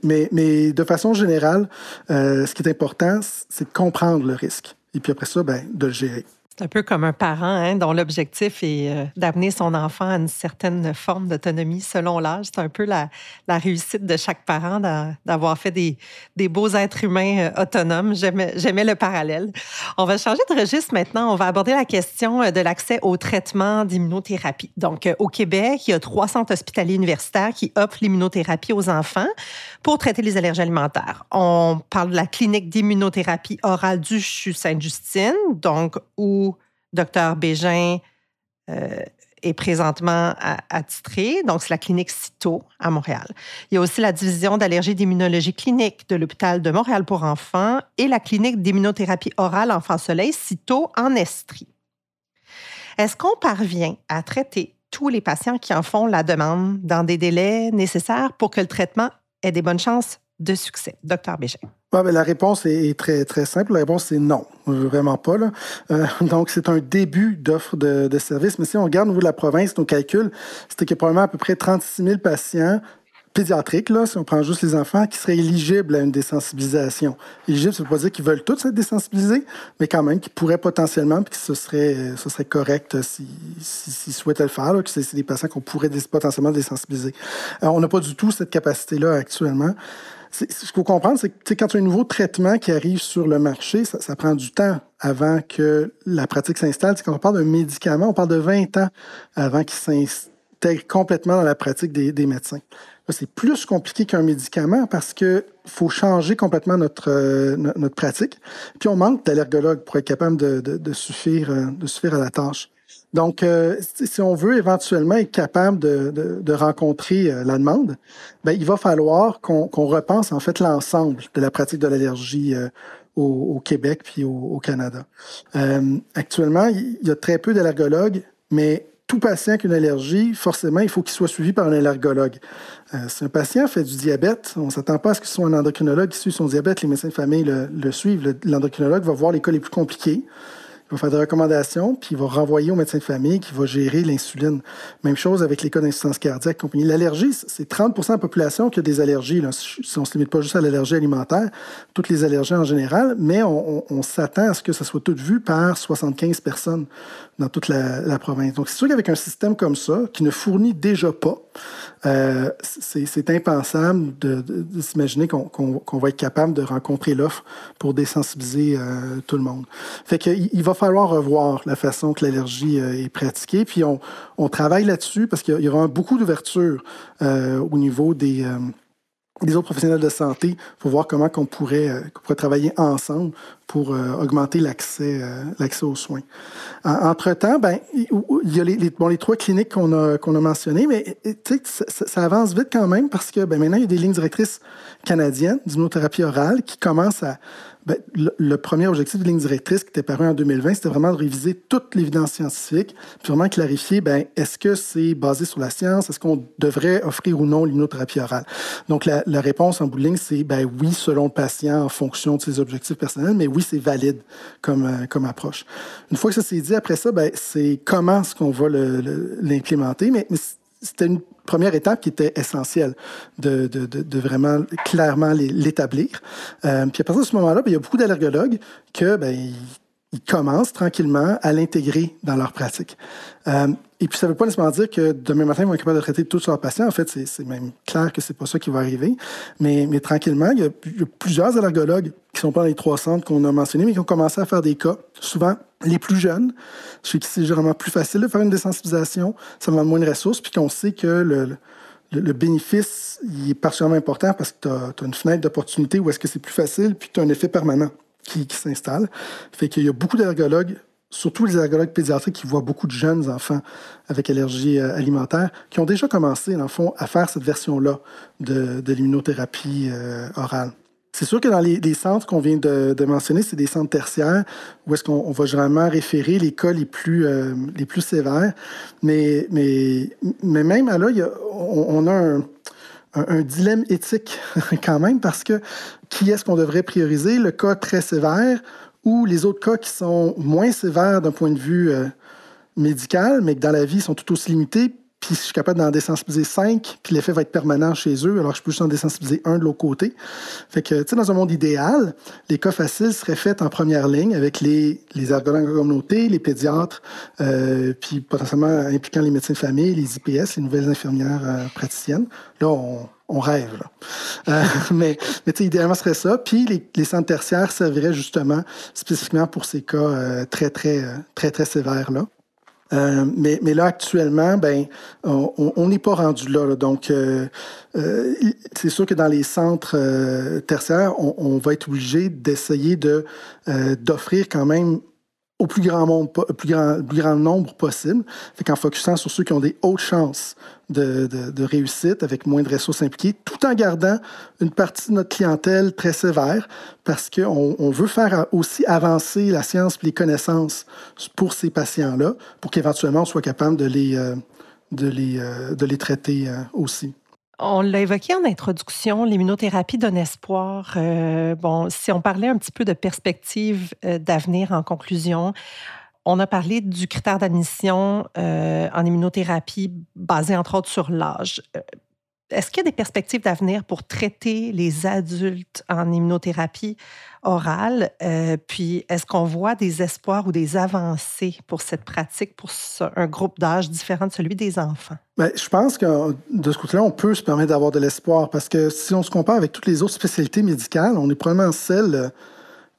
S2: mais, mais de façon générale, ce qui est important, c'est de comprendre le risque. Et puis après ça, ben, de le gérer.
S1: C'est un peu comme un parent hein, dont l'objectif est euh, d'amener son enfant à une certaine forme d'autonomie selon l'âge. C'est un peu la, réussite de chaque parent d'avoir fait des, des, beaux êtres humains euh, autonomes. J'aimais le parallèle. On va changer de registre maintenant. On va aborder la question euh, de l'accès au traitement d'immunothérapie. Donc, au Québec, il y a trois centres hospitaliers universitaires qui offrent l'immunothérapie aux enfants pour traiter les allergies alimentaires. On parle de la clinique d'immunothérapie orale du CHU Sainte-Justine, donc où Docteur Bégin euh, est présentement attitré. Donc, c'est la clinique CITO à Montréal. Il y a aussi la division d'allergie d'immunologie clinique de l'hôpital de Montréal pour enfants et la clinique d'immunothérapie orale enfant-soleil CITO en Estrie. Est-ce qu'on parvient à traiter tous les patients qui en font la demande dans des délais nécessaires pour que le traitement ait des bonnes chances de succès? Docteur Bégin.
S2: Ben, la réponse est très, très simple. La réponse, c'est non. Vraiment pas. Là. Euh, donc, c'est un début d'offre de, de service. Mais si on regarde au niveau de la province, nos calculs, c'était qu'il y a probablement à peu près 36 000 patients pédiatriques, là, si on prend juste les enfants, qui seraient éligibles à une désensibilisation. Éligibles, ça ne veut pas dire qu'ils veulent tous être désensibilisés, mais quand même, qui pourraient potentiellement, puis que ce serait, ce serait correct s'ils si, souhaitaient le faire, que c'est des patients qu'on pourrait potentiellement désensibiliser. Alors, on n'a pas du tout cette capacité-là actuellement ce qu'il faut comprendre, c'est que quand tu as un nouveau traitement qui arrive sur le marché, ça, prend du temps avant que la pratique s'installe. Quand on parle d'un médicament, on parle de 20 ans avant qu'il s'intègre complètement dans la pratique des, médecins. C'est plus compliqué qu'un médicament parce qu'il faut changer complètement notre, euh, notre pratique. Puis on manque d'allergologues pour être capable de, de, suffire, euh, de suffire à la tâche. Donc, euh, si on veut éventuellement être capable de, de, rencontrer la demande, ben, il va falloir qu'on repense en fait l'ensemble de la pratique de l'allergie au, Québec puis au, Canada. actuellement, il y a très peu d'allergologues, mais tout patient qui a une allergie, forcément, il faut qu'il soit suivi par un allergologue. si un patient fait du diabète, on ne s'attend pas à ce que ce soit un endocrinologue qui suit son diabète. Les médecins de famille le, suivent. L'endocrinologue va voir les cas les plus compliqués. Il va faire des recommandations, puis il va renvoyer au médecin de famille qui va gérer l'insuline. Même chose avec les cas d'insuffisance cardiaque. Compagnie. L'allergie, c'est 30 de la population qui a des allergies. Si on ne se limite pas juste à l'allergie alimentaire, toutes les allergies en général, mais on, s'attend à ce que ça soit tout vu par 75 personnes dans toute la, province. Donc, c'est sûr qu'avec un système comme ça, qui ne fournit déjà pas, euh, c'est impensable de, s'imaginer qu'on va être capable de rencontrer l'offre pour désensibiliser euh, tout le monde. Fait qu'il il va falloir revoir la façon que l'allergie euh, est pratiquée, puis on, on travaille là-dessus parce qu'il y aura beaucoup d'ouverture au niveau des des autres professionnels de santé pour voir comment qu'on pourrait, pourrait travailler ensemble pour augmenter l'accès l'accès aux soins. Entre-temps, ben, il y a les, les, bon, les trois cliniques qu'on a, qu'on a mentionnées, mais ça, ça, avance vite quand même parce que ben, maintenant, il y a des lignes directrices canadiennes d'immunothérapie orale qui commencent à, ben, le, premier objectif de ligne directrice qui était paru en 2020, c'était vraiment de réviser toute l'évidence scientifique, puis vraiment clarifier, ben, est-ce que c'est basé sur la science? Est-ce qu'on devrait offrir ou non l'immunothérapie orale? Donc, la, réponse en bout de ligne, c'est ben oui, selon le patient, en fonction de ses objectifs personnels, mais oui, c'est valide comme, euh, approche. Une fois que ça s'est dit, après ça, ben, c'est comment est-ce qu'on va l'implémenter, mais c'était une première étape qui était essentielle de, vraiment clairement l'établir. Euh, puis à partir de ce moment-là, ben, il y a beaucoup d'allergologues que ben, commencent tranquillement à l'intégrer dans leur pratique. Euh, et puis, ça ne veut pas nécessairement dire que demain matin, ils vont être capables de traiter tous leurs patients. En fait, c'est même clair que c'est pas ça qui va arriver. Mais, tranquillement, il y, a, plusieurs allergologues qui sont pas dans les trois centres qu'on a mentionnés, mais qui ont commencé à faire des cas, souvent les plus jeunes, ceux qui c'est généralement plus facile de faire une désensibilisation, ça demande moins de ressources, puis qu'on sait que le, bénéfice est particulièrement important parce que tu as, une fenêtre d'opportunité où est-ce que c'est plus facile, puis tu as un effet permanent qui, qui s'installe. Fait qu'il y a beaucoup d'allergologues surtout les allergologues pédiatriques qui voient beaucoup de jeunes enfants avec allergie euh, alimentaire, qui ont déjà commencé, dans le fond, à faire cette version-là de, l'immunothérapie euh, orale. C'est sûr que dans les, centres qu'on vient de, mentionner, c'est des centres tertiaires où est-ce qu'on va généralement référer les cas les plus, euh, les plus sévères. Mais, mais, mais même là, y a, on, a un, un, dilemme éthique quand même parce que qui est-ce qu'on devrait prioriser? Le cas très sévère ou les autres cas qui sont moins sévères d'un point de vue euh, médical, mais que dans la vie sont tout aussi limités, puis je suis capable d'en désensibiliser cinq, puis l'effet va être permanent chez eux, alors je peux juste en désensibiliser un de l'autre côté. Fait que, tu sais, dans un monde idéal, les cas faciles seraient faits en première ligne avec les, les ergologues en communauté, les pédiatres, euh, puis potentiellement impliquant les médecins de famille, les IPS, les nouvelles infirmières euh, praticiennes. Là, on, on rêve. Là. Euh, mais idéalement, ce serait ça. Puis les, centres tertiaires serviraient justement spécifiquement pour ces cas euh, très, très, très, très sévères. Là. Euh, mais, là, actuellement, ben, on n'est pas rendu là. Donc, euh, euh, c'est sûr que dans les centres tertiaires, on, va être obligé d'essayer de d'offrir quand même au plus grand, monde, plus grand, plus grand nombre possible. Fait qu'en focusant sur ceux qui ont des hautes chances de, de, réussite avec moins de ressources impliquées, tout en gardant une partie de notre clientèle très sévère parce qu'on on veut faire aussi avancer la science et les connaissances pour ces patients-là pour qu'éventuellement on soit capable de les, euh, de les, euh, de les traiter euh, aussi.
S1: On l'a évoqué en introduction, l'immunothérapie donne espoir. Euh, bon, si on parlait un petit peu de perspective euh, d'avenir en conclusion, on a parlé du critère d'admission euh, en immunothérapie basé entre autres sur l'âge. Est-ce qu'il y a des perspectives d'avenir pour traiter les adultes en immunothérapie orale? Euh, puis, est-ce qu'on voit des espoirs ou des avancées pour cette pratique pour un groupe d'âge différent de celui des enfants?
S2: Bien, je pense que de ce côté-là, on peut se permettre d'avoir de l'espoir parce que si on se compare avec toutes les autres spécialités médicales, on est probablement celle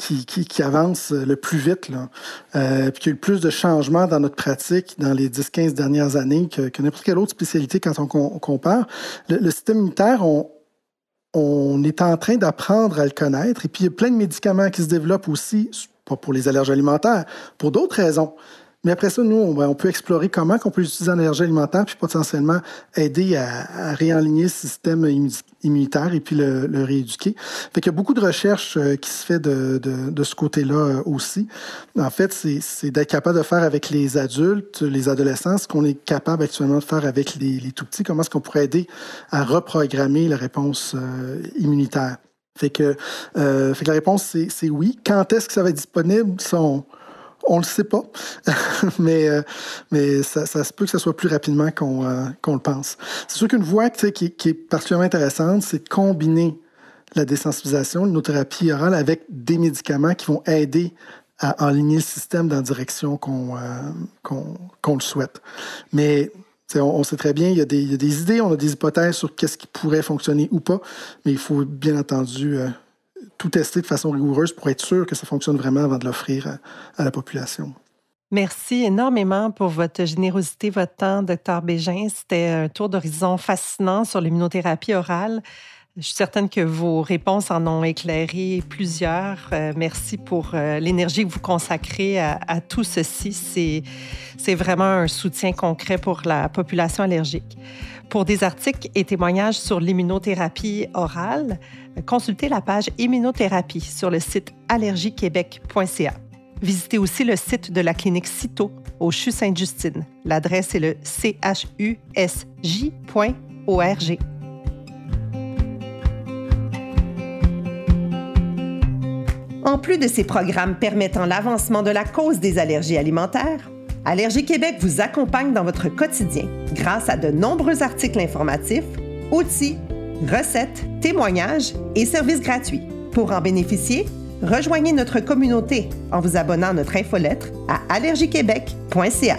S2: qui, qui, avance le plus vite, là. Euh, puis qui a eu plus de changements dans notre pratique dans les 10-15 dernières années que, que n'importe quelle autre spécialité quand on, compare. Le, système immunitaire, on, on est en train d'apprendre à le connaître. Et puis, il y a plein de médicaments qui se développent aussi, pas pour les allergies alimentaires, pour d'autres raisons. Mais après ça, nous, on, peut explorer comment on peut utiliser l'énergie alimentaire puis potentiellement aider à, réaligner le système immunitaire et puis le, rééduquer. Fait qu'il y a beaucoup de recherches euh, qui se fait de, de, ce côté-là euh, aussi. En fait, c'est d'être capable de faire avec les adultes, les adolescents, ce qu'on est capable actuellement de faire avec les, les tout-petits. Comment est-ce qu'on pourrait aider à reprogrammer la réponse euh, immunitaire? Fait que, fait que la réponse, c'est oui. Quand est-ce que ça va être disponible? On ne le sait pas, mais, euh, mais ça, se peut que ce soit plus rapidement qu'on euh, le pense. C'est sûr qu'une voie qui, est particulièrement intéressante, c'est combiner la désensibilisation, l'inothérapie orale avec des médicaments qui vont aider à enligner le système dans la direction qu'on euh, le souhaite. Mais on, sait très bien, il y, a des, il y, a des, idées, on a des hypothèses sur qu'est-ce qui pourrait fonctionner ou pas, mais il faut bien entendu tout tester de façon rigoureuse pour être sûr que ça fonctionne vraiment avant de l'offrir à, la population.
S1: Merci énormément pour votre générosité, votre temps, docteur Bégin. C'était un tour d'horizon fascinant sur l'immunothérapie orale. Je suis certaine que vos réponses en ont éclairé plusieurs. Euh, merci pour euh, l'énergie que vous consacrez à, à tout ceci. C'est vraiment un soutien concret pour la population allergique. Pour des articles et témoignages sur l'immunothérapie orale, consultez la page Immunothérapie sur le site allergiequebec.ca. Visitez aussi le site de la clinique CITO au CHU Sainte-Justine. L'adresse est le chusj.org. En plus de ces programmes permettant l'avancement de la cause des allergies alimentaires, Allergie Québec vous accompagne dans votre quotidien grâce à de nombreux articles informatifs, outils, recettes, témoignages et services gratuits. Pour en bénéficier, rejoignez notre communauté en vous abonnant à notre infolettre à allergiequebec.ca.